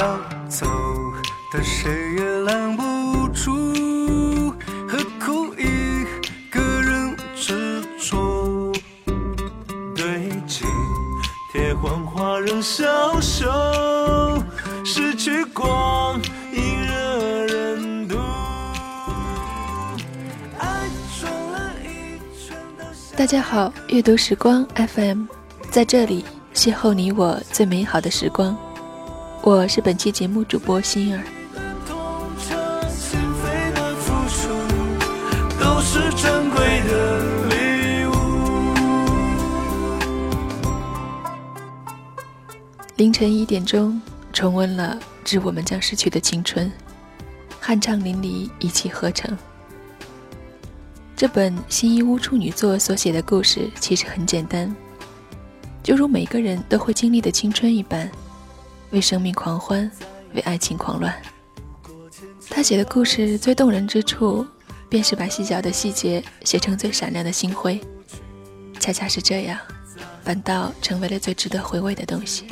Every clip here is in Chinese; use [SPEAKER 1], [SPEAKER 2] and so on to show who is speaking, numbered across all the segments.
[SPEAKER 1] 要走的谁也拦不住，何苦一个人执着？对镜贴黄花仍消瘦，失去光阴惹人妒。爱转了一圈到
[SPEAKER 2] 大家好，阅读时光 FM，在这里邂逅你我最美好的时光。我是本期节目主播心儿。凌晨一点钟，重温了《致我们将逝去的青春》，酣畅淋漓，一气呵成。这本新一屋处女作所写的故事其实很简单，就如每个人都会经历的青春一般，为生命狂欢，为爱情狂乱。他写的故事最动人之处，便是把细小的细节写成最闪亮的星辉。恰恰是这样，反倒成为了最值得回味的东西。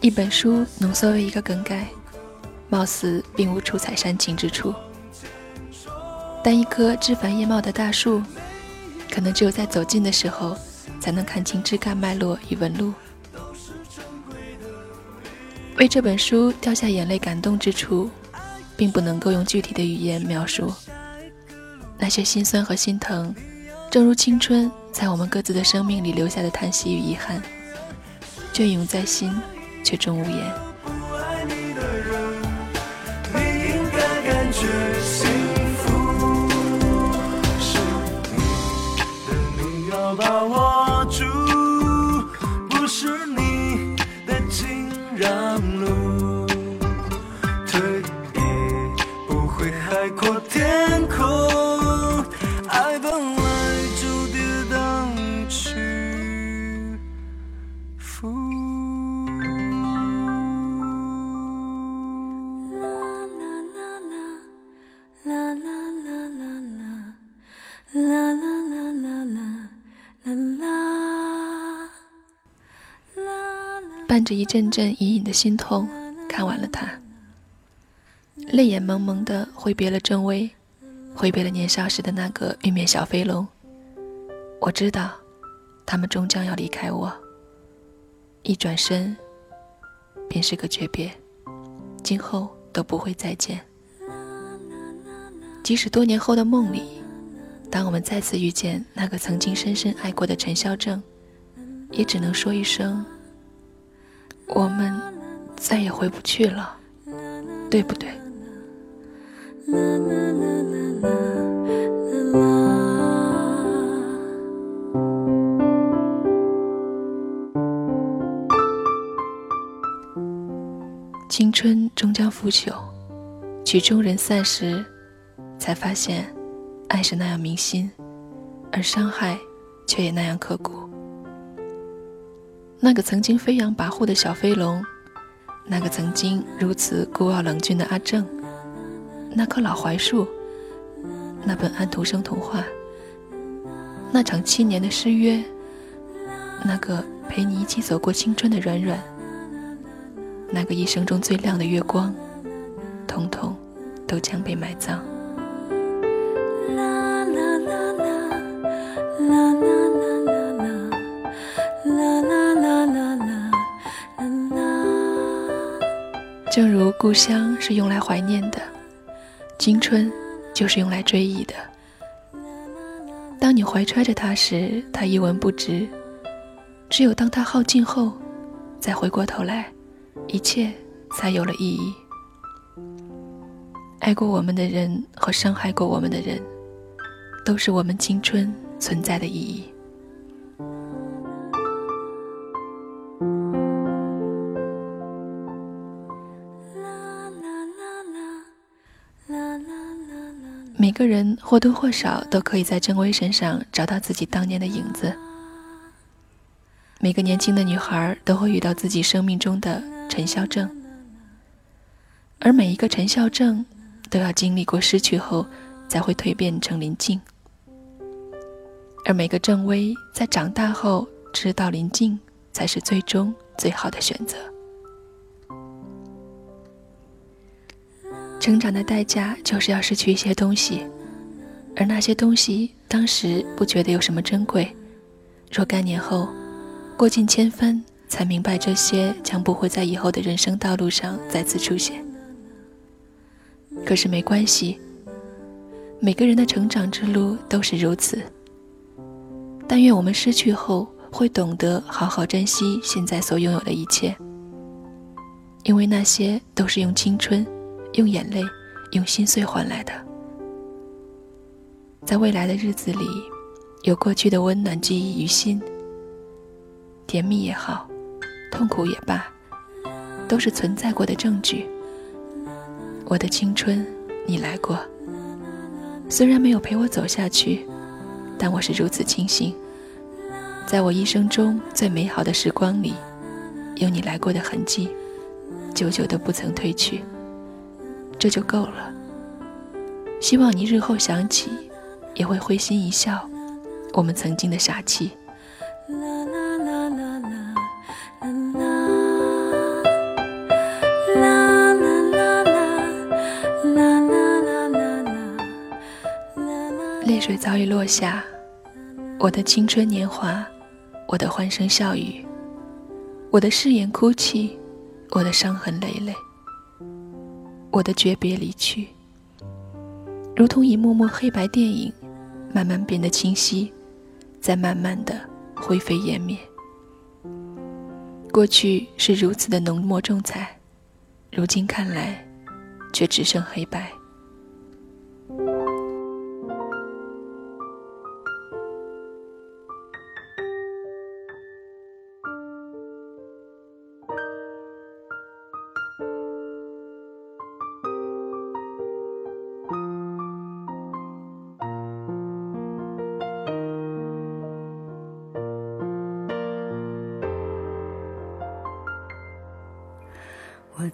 [SPEAKER 1] 一
[SPEAKER 2] 本书浓缩为一个梗概，貌似并无出彩煽情之处。但一棵枝繁叶茂的大树，可能只有在走近的时候，才能看清枝干脉络与纹路。为这本书掉下眼泪感动之处，并不能够用具体的语言描述。那些心酸和心疼，正如青春在我们各自的生命里留下的叹息与遗憾，隽永在心，却终无言。着一阵阵隐隐的心痛，看完了他，泪眼蒙蒙的挥别了郑微，挥别了年少时的那个玉面小飞龙。我知道，他们终将要离开我。一转身，便是个诀别，今后都不会再见。即使多年后的梦里，当我们再次遇见那个曾经深深爱过的陈孝正，也只能说一声。我们再也回不去了，对不对？青春终将腐朽，曲终人散时，才发现，爱是那样铭心，而伤害却也那样刻骨。那个曾经飞扬跋扈的小飞龙，那个曾经如此孤傲冷峻的阿正，那棵老槐树，那本安徒生童话，那场七年的失约，那个陪你一起走过青春的软软，那个一生中最亮的月光，统统都将被埋葬。如故乡是用来怀念的，青春就是用来追忆的。当你怀揣着它时，它一文不值；只有当它耗尽后，再回过头来，一切才有了意义。爱过我们的人和伤害过我们的人，都是我们青春存在的意义。个人或多或少都可以在郑微身上找到自己当年的影子。每个年轻的女孩都会遇到自己生命中的陈孝正，而每一个陈孝正都要经历过失去后，才会蜕变成林静。而每个郑薇在长大后知道林静才是最终最好的选择。成长的代价就是要失去一些东西，而那些东西当时不觉得有什么珍贵，若干年后过尽千帆，才明白这些将不会在以后的人生道路上再次出现。可是没关系，每个人的成长之路都是如此。但愿我们失去后会懂得好好珍惜现在所拥有的一切，因为那些都是用青春、用眼泪、用心碎换来的。在未来的日子里，有过去的温暖记忆于心，甜蜜也好，痛苦也罢，都是存在过的证据。我的青春，你来过，虽然没有陪我走下去。但我是如此庆幸，在我一生中最美好的时光里，有你来过的痕迹，久久都不曾褪去，这就够了。希望你日后想起，也会会心一笑，我们曾经的傻气。泪水早已落下，我的青春年华，我的欢声笑语，我的誓言哭泣，我的伤痕累累，我的诀别离去，如同一幕幕黑白电影，慢慢变得清晰，再慢慢的灰飞烟灭。过去是如此的浓墨重彩，如今看来，却只剩黑白。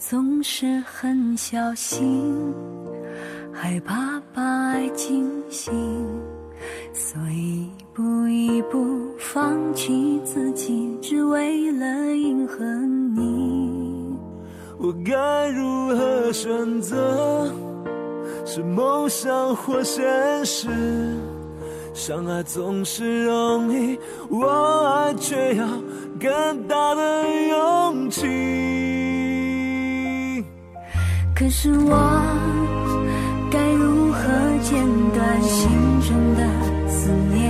[SPEAKER 3] 总是很小心，害怕把爱惊醒，所以一步一步放弃自己，只为了迎合你。
[SPEAKER 1] 我该如何选择？是梦想或现实？相爱总是容易，我爱却要更大的勇气。
[SPEAKER 3] 可是我该如何剪断心中的思念？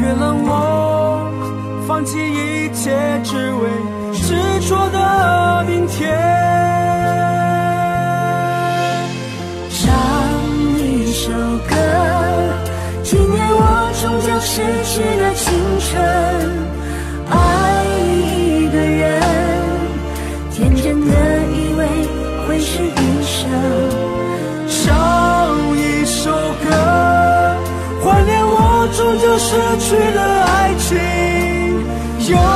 [SPEAKER 1] 原谅我放弃一切，只为执着的明天。
[SPEAKER 3] 唱一首歌，纪念我终将逝去的青春。
[SPEAKER 1] 失去的爱情。有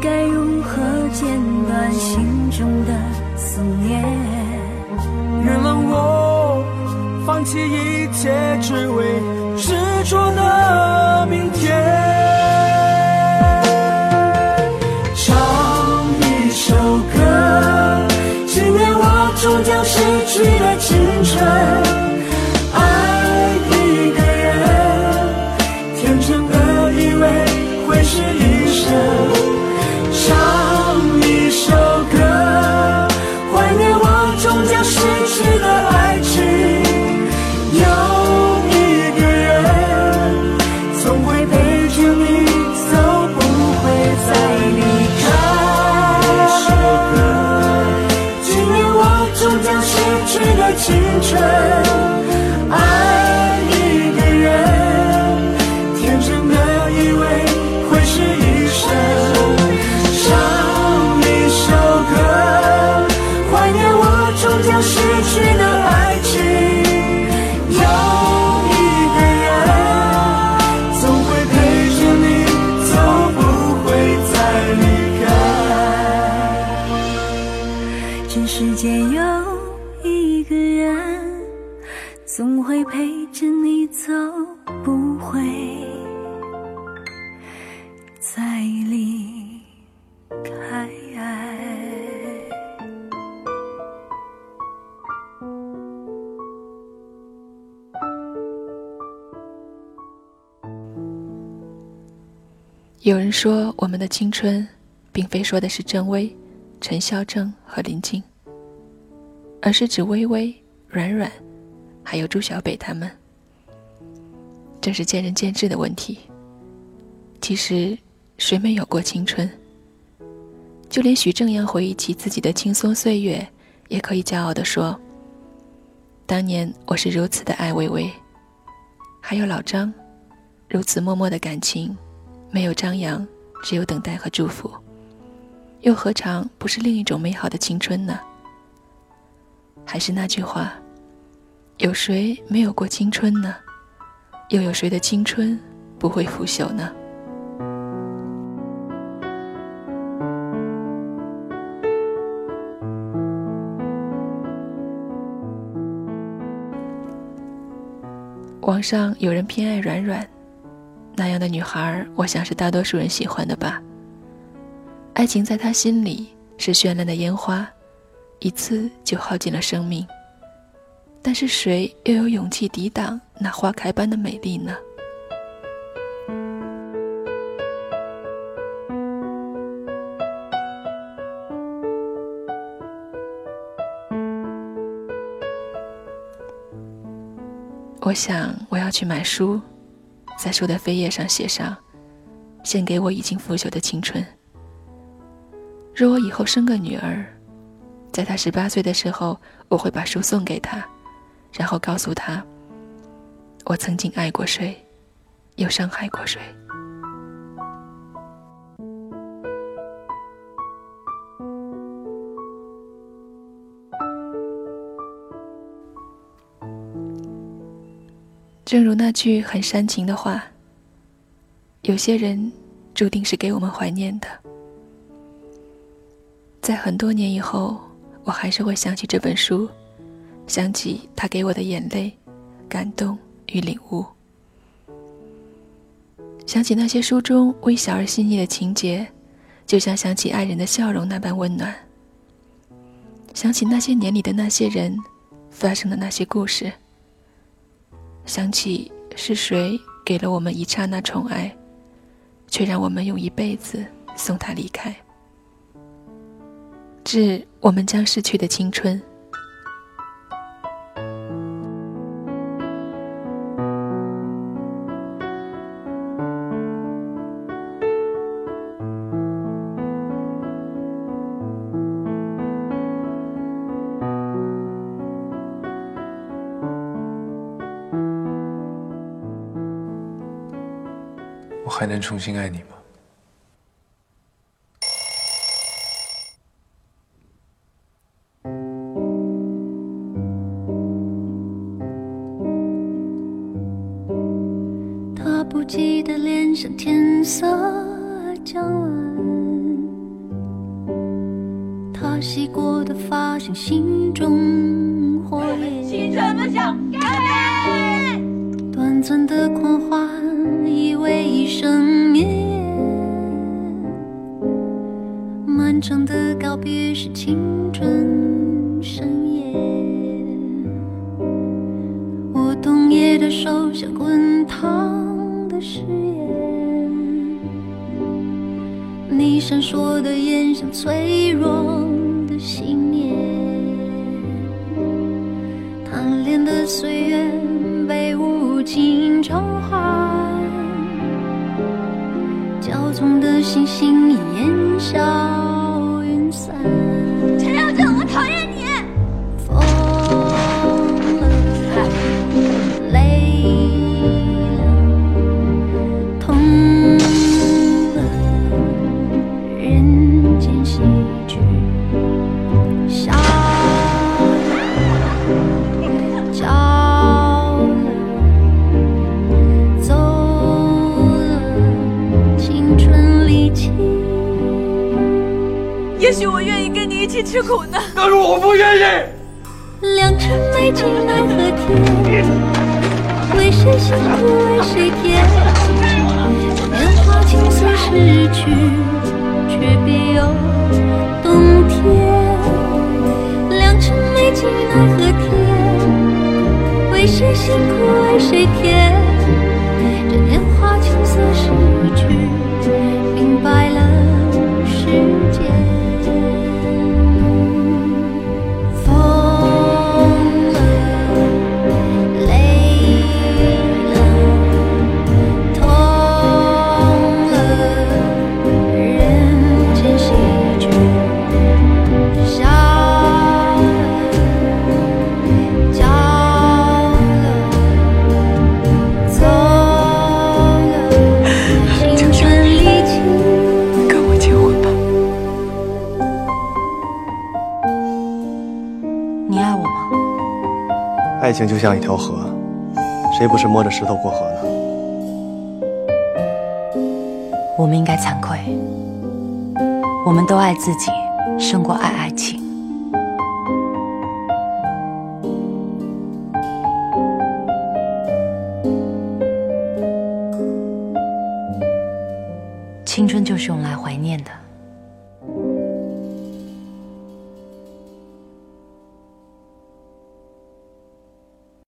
[SPEAKER 3] 该如何剪断心中的思念？
[SPEAKER 1] 原谅我放弃一切，只为陪着你走，不会再离开。
[SPEAKER 3] 有人
[SPEAKER 2] 说，我们的青春，并非说的是郑微、陈孝正和林静，而是指微微、软软，还有朱小北他们。这是见仁见智的问题。其实，谁没有过青春？就连许正阳回忆起自己的轻松岁月，也可以骄傲地说：“当年我是如此的爱微微。”还有老张，如此默默的感情。没有张扬，只有等待和祝福，又何尝不是另一种美好的青春呢？还是那句话，有谁没有过青春呢？又有谁的青春不会腐朽呢？网上有人偏爱软软。那样的女孩，我想是大多数人喜欢的吧。爱情在她心里是绚烂的烟花，一次就耗尽了生命。但是谁又有勇气抵挡那花开般的美丽呢？我想，我要去买书。在书的扉页上写上：“献给我已经腐朽的青春。”若我以后生个女儿，在她十八岁的时候，我会把书送给她，然后告诉他：“我曾经爱过谁，又伤害过谁。”正如那句很煽情的话：“有些人注定是给我们怀念的。”在很多年以后，我还是会想起这本书，想起他给我的眼泪、感动与领悟，想起那些书中微小而细腻的情节，就像想起爱人的笑容那般温暖。想起那些年里的那些人，发生的那些故事。想起是谁给了我们一刹那宠爱，却让我们用一辈子送他离开，致我们将逝去的青春。
[SPEAKER 4] 还能重新爱你吗？
[SPEAKER 3] 他不羁的脸上天色将晚，他洗过的发像心中火焰。
[SPEAKER 5] 青春梦想干杯。
[SPEAKER 3] 短暂的狂欢生眠，漫长的告别是青春盛宴。我冬夜的手像滚烫的誓言，你闪烁的眼像脆弱的信念。贪恋的岁月被无情召唤，星星已烟消
[SPEAKER 5] 也许我愿意跟你一起吃苦呢。
[SPEAKER 1] 但是我不愿意。
[SPEAKER 3] 良辰美景奈何天，为谁辛苦为谁甜？年华轻随逝去，却别有洞天。良辰美景奈何天，为谁辛苦为谁甜？你爱我吗？
[SPEAKER 6] 爱情就像一条河，谁不是摸着石头过河呢？
[SPEAKER 3] 我们应该惭愧，我们都爱自己胜过爱爱情。青春就是用来怀念的。